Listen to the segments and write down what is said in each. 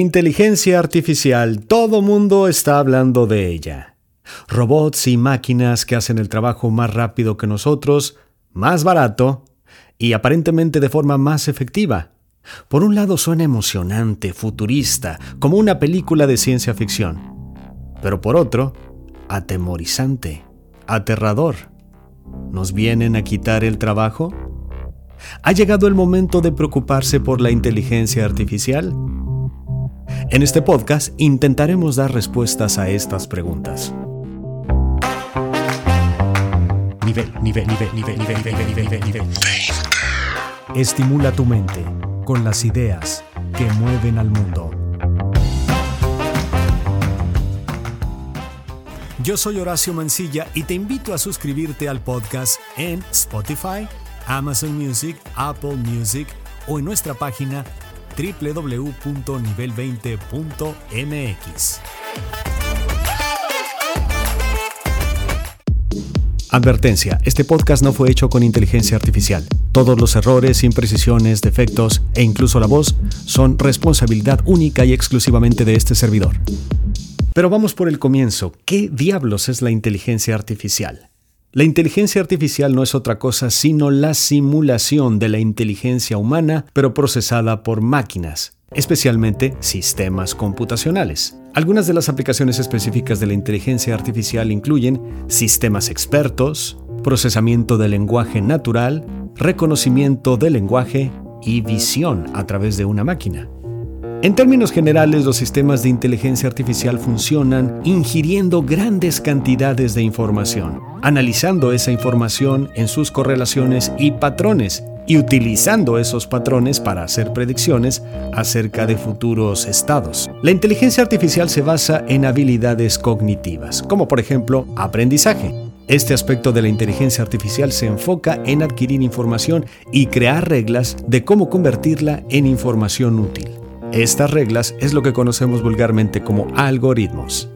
Inteligencia artificial, todo mundo está hablando de ella. Robots y máquinas que hacen el trabajo más rápido que nosotros, más barato y aparentemente de forma más efectiva. Por un lado suena emocionante, futurista, como una película de ciencia ficción. Pero por otro, atemorizante, aterrador. ¿Nos vienen a quitar el trabajo? ¿Ha llegado el momento de preocuparse por la inteligencia artificial? En este podcast intentaremos dar respuestas a estas preguntas. Nivel, nivel, nivel, nivel, nivel, nivel, nivel, nivel. Estimula tu mente con las ideas que mueven al mundo. Yo soy Horacio Mancilla y te invito a suscribirte al podcast en Spotify, Amazon Music, Apple Music o en nuestra página www.nivel20.mx. Advertencia, este podcast no fue hecho con inteligencia artificial. Todos los errores, imprecisiones, defectos e incluso la voz son responsabilidad única y exclusivamente de este servidor. Pero vamos por el comienzo. ¿Qué diablos es la inteligencia artificial? La inteligencia artificial no es otra cosa sino la simulación de la inteligencia humana, pero procesada por máquinas, especialmente sistemas computacionales. Algunas de las aplicaciones específicas de la inteligencia artificial incluyen sistemas expertos, procesamiento de lenguaje natural, reconocimiento de lenguaje y visión a través de una máquina. En términos generales, los sistemas de inteligencia artificial funcionan ingiriendo grandes cantidades de información, analizando esa información en sus correlaciones y patrones, y utilizando esos patrones para hacer predicciones acerca de futuros estados. La inteligencia artificial se basa en habilidades cognitivas, como por ejemplo aprendizaje. Este aspecto de la inteligencia artificial se enfoca en adquirir información y crear reglas de cómo convertirla en información útil. Estas reglas es lo que conocemos vulgarmente como algoritmos.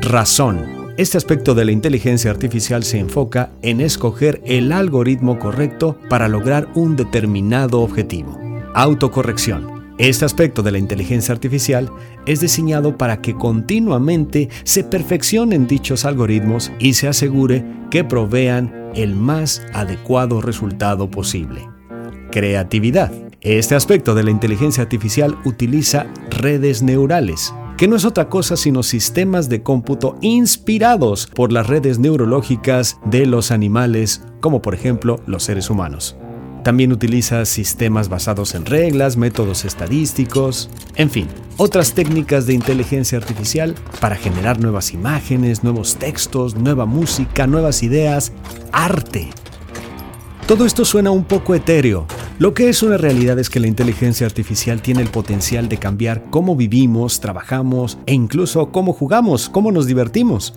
Razón. Este aspecto de la inteligencia artificial se enfoca en escoger el algoritmo correcto para lograr un determinado objetivo. Autocorrección. Este aspecto de la inteligencia artificial es diseñado para que continuamente se perfeccionen dichos algoritmos y se asegure que provean el más adecuado resultado posible. Creatividad. Este aspecto de la inteligencia artificial utiliza redes neurales, que no es otra cosa sino sistemas de cómputo inspirados por las redes neurológicas de los animales, como por ejemplo los seres humanos. También utiliza sistemas basados en reglas, métodos estadísticos, en fin, otras técnicas de inteligencia artificial para generar nuevas imágenes, nuevos textos, nueva música, nuevas ideas, arte. Todo esto suena un poco etéreo, lo que es una realidad es que la inteligencia artificial tiene el potencial de cambiar cómo vivimos, trabajamos e incluso cómo jugamos, cómo nos divertimos.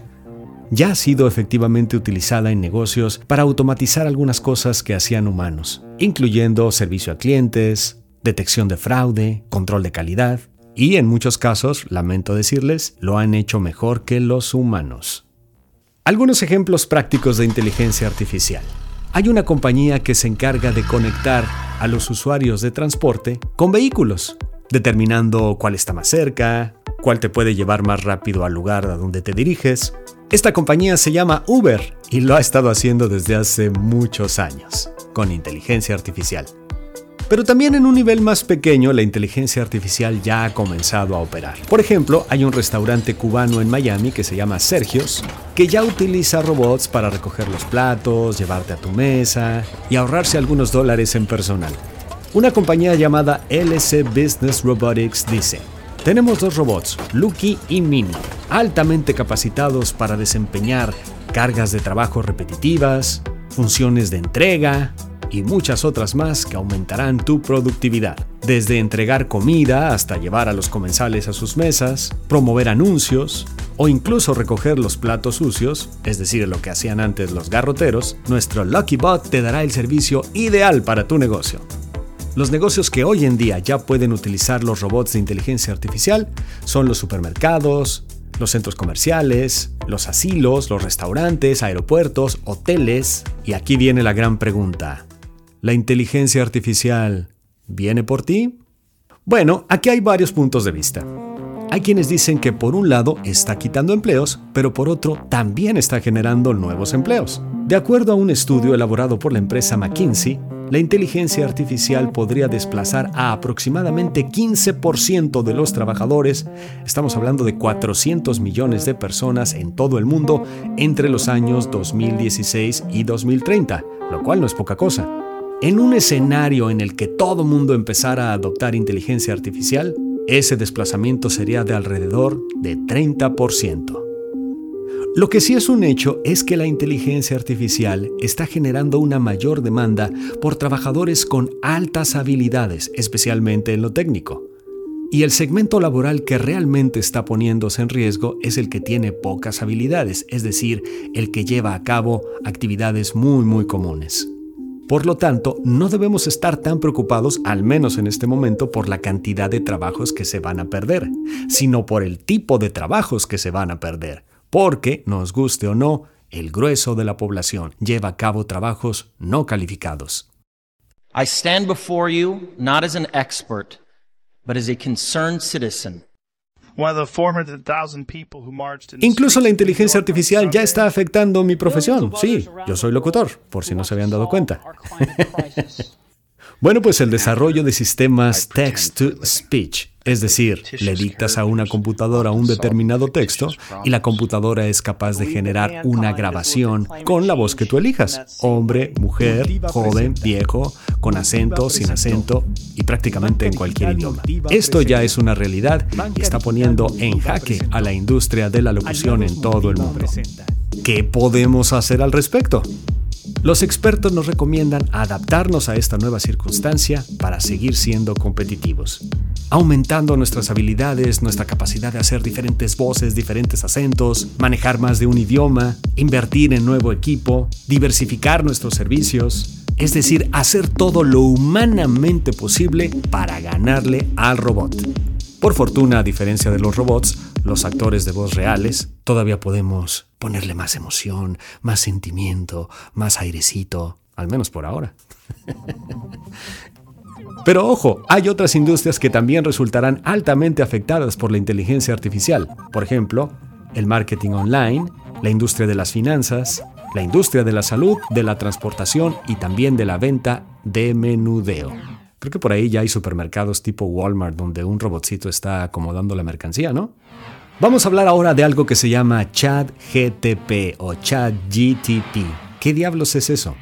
Ya ha sido efectivamente utilizada en negocios para automatizar algunas cosas que hacían humanos, incluyendo servicio a clientes, detección de fraude, control de calidad, y en muchos casos, lamento decirles, lo han hecho mejor que los humanos. Algunos ejemplos prácticos de inteligencia artificial. Hay una compañía que se encarga de conectar a los usuarios de transporte con vehículos, determinando cuál está más cerca, cuál te puede llevar más rápido al lugar a donde te diriges. Esta compañía se llama Uber y lo ha estado haciendo desde hace muchos años, con inteligencia artificial. Pero también en un nivel más pequeño la inteligencia artificial ya ha comenzado a operar. Por ejemplo, hay un restaurante cubano en Miami que se llama Sergios, que ya utiliza robots para recoger los platos, llevarte a tu mesa y ahorrarse algunos dólares en personal. Una compañía llamada LC Business Robotics dice, tenemos dos robots, Lucky y Minnie, altamente capacitados para desempeñar cargas de trabajo repetitivas, funciones de entrega, y muchas otras más que aumentarán tu productividad. Desde entregar comida hasta llevar a los comensales a sus mesas, promover anuncios o incluso recoger los platos sucios, es decir, lo que hacían antes los garroteros, nuestro Lucky Bot te dará el servicio ideal para tu negocio. Los negocios que hoy en día ya pueden utilizar los robots de inteligencia artificial son los supermercados, los centros comerciales, los asilos, los restaurantes, aeropuertos, hoteles. Y aquí viene la gran pregunta. ¿La inteligencia artificial viene por ti? Bueno, aquí hay varios puntos de vista. Hay quienes dicen que por un lado está quitando empleos, pero por otro también está generando nuevos empleos. De acuerdo a un estudio elaborado por la empresa McKinsey, la inteligencia artificial podría desplazar a aproximadamente 15% de los trabajadores, estamos hablando de 400 millones de personas en todo el mundo, entre los años 2016 y 2030, lo cual no es poca cosa. En un escenario en el que todo mundo empezara a adoptar inteligencia artificial, ese desplazamiento sería de alrededor de 30%. Lo que sí es un hecho es que la inteligencia artificial está generando una mayor demanda por trabajadores con altas habilidades, especialmente en lo técnico. Y el segmento laboral que realmente está poniéndose en riesgo es el que tiene pocas habilidades, es decir, el que lleva a cabo actividades muy muy comunes. Por lo tanto, no debemos estar tan preocupados, al menos en este momento, por la cantidad de trabajos que se van a perder, sino por el tipo de trabajos que se van a perder porque, nos guste o no, el grueso de la población lleva a cabo trabajos no calificados. I stand before you not as an expert, but as a concerned citizen. Incluso la inteligencia artificial ya está afectando mi profesión. Sí, yo soy locutor, por si no se habían dado cuenta. Bueno, pues el desarrollo de sistemas text-to-speech, es decir, le dictas a una computadora un determinado texto y la computadora es capaz de generar una grabación con la voz que tú elijas, hombre, mujer, joven, viejo, con acento, sin acento y prácticamente en cualquier idioma. Esto ya es una realidad y está poniendo en jaque a la industria de la locución en todo el mundo. ¿Qué podemos hacer al respecto? Los expertos nos recomiendan adaptarnos a esta nueva circunstancia para seguir siendo competitivos, aumentando nuestras habilidades, nuestra capacidad de hacer diferentes voces, diferentes acentos, manejar más de un idioma, invertir en nuevo equipo, diversificar nuestros servicios, es decir, hacer todo lo humanamente posible para ganarle al robot. Por fortuna, a diferencia de los robots, los actores de voz reales, todavía podemos ponerle más emoción, más sentimiento, más airecito, al menos por ahora. Pero ojo, hay otras industrias que también resultarán altamente afectadas por la inteligencia artificial. Por ejemplo, el marketing online, la industria de las finanzas, la industria de la salud, de la transportación y también de la venta de menudeo. Creo que por ahí ya hay supermercados tipo Walmart donde un robotcito está acomodando la mercancía, ¿no? Vamos a hablar ahora de algo que se llama ChatGTP o ChatGTP. ¿Qué diablos es eso?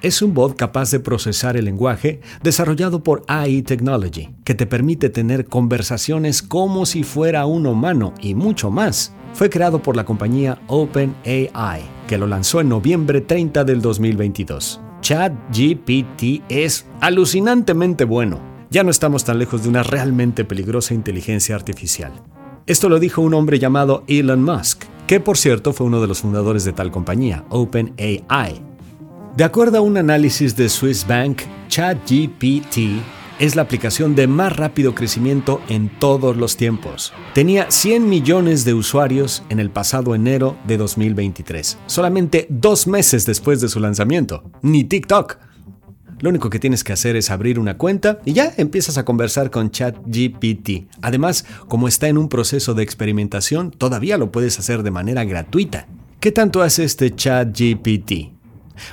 Es un bot capaz de procesar el lenguaje desarrollado por AI Technology, que te permite tener conversaciones como si fuera un humano y mucho más. Fue creado por la compañía OpenAI, que lo lanzó en noviembre 30 del 2022. ChatGPT es alucinantemente bueno. Ya no estamos tan lejos de una realmente peligrosa inteligencia artificial. Esto lo dijo un hombre llamado Elon Musk, que por cierto fue uno de los fundadores de tal compañía, OpenAI. De acuerdo a un análisis de Swiss Bank, ChatGPT es la aplicación de más rápido crecimiento en todos los tiempos. Tenía 100 millones de usuarios en el pasado enero de 2023, solamente dos meses después de su lanzamiento. Ni TikTok. Lo único que tienes que hacer es abrir una cuenta y ya empiezas a conversar con ChatGPT. Además, como está en un proceso de experimentación, todavía lo puedes hacer de manera gratuita. ¿Qué tanto hace este ChatGPT?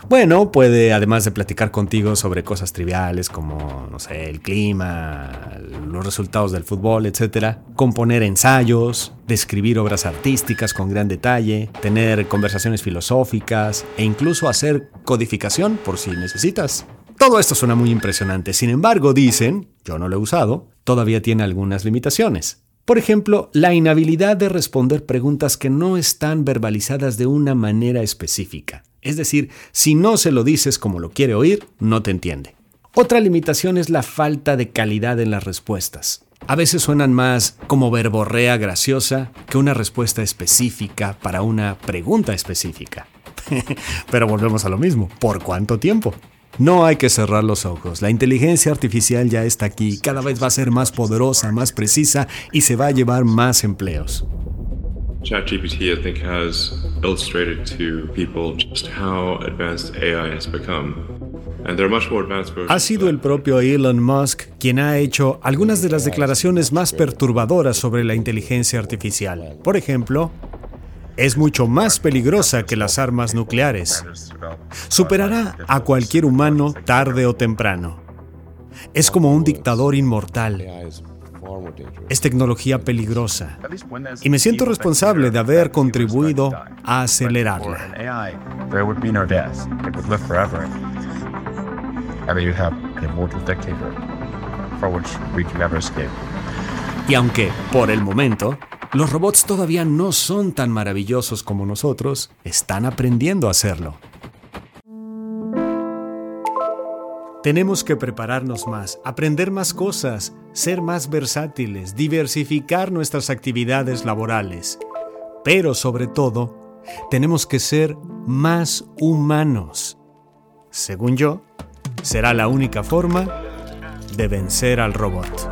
Bueno, puede, además de platicar contigo sobre cosas triviales como, no sé, el clima, los resultados del fútbol, etc., componer ensayos, describir obras artísticas con gran detalle, tener conversaciones filosóficas e incluso hacer codificación por si necesitas. Todo esto suena muy impresionante, sin embargo, dicen, yo no lo he usado, todavía tiene algunas limitaciones. Por ejemplo, la inhabilidad de responder preguntas que no están verbalizadas de una manera específica. Es decir, si no se lo dices como lo quiere oír, no te entiende. Otra limitación es la falta de calidad en las respuestas. A veces suenan más como verborrea graciosa que una respuesta específica para una pregunta específica. Pero volvemos a lo mismo. ¿Por cuánto tiempo? No hay que cerrar los ojos. La inteligencia artificial ya está aquí. Cada vez va a ser más poderosa, más precisa y se va a llevar más empleos. ChatGPT, I think, has illustrated to people just how advanced AI has become. Ha sido el propio Elon Musk quien ha hecho algunas de las declaraciones más perturbadoras sobre la inteligencia artificial. Por ejemplo, es mucho más peligrosa que las armas nucleares. Superará a cualquier humano tarde o temprano. Es como un dictador inmortal. Es tecnología peligrosa. Y me siento responsable de haber contribuido a acelerarla. Y aunque, por el momento, los robots todavía no son tan maravillosos como nosotros, están aprendiendo a hacerlo. Tenemos que prepararnos más, aprender más cosas, ser más versátiles, diversificar nuestras actividades laborales. Pero sobre todo, tenemos que ser más humanos. Según yo, será la única forma de vencer al robot.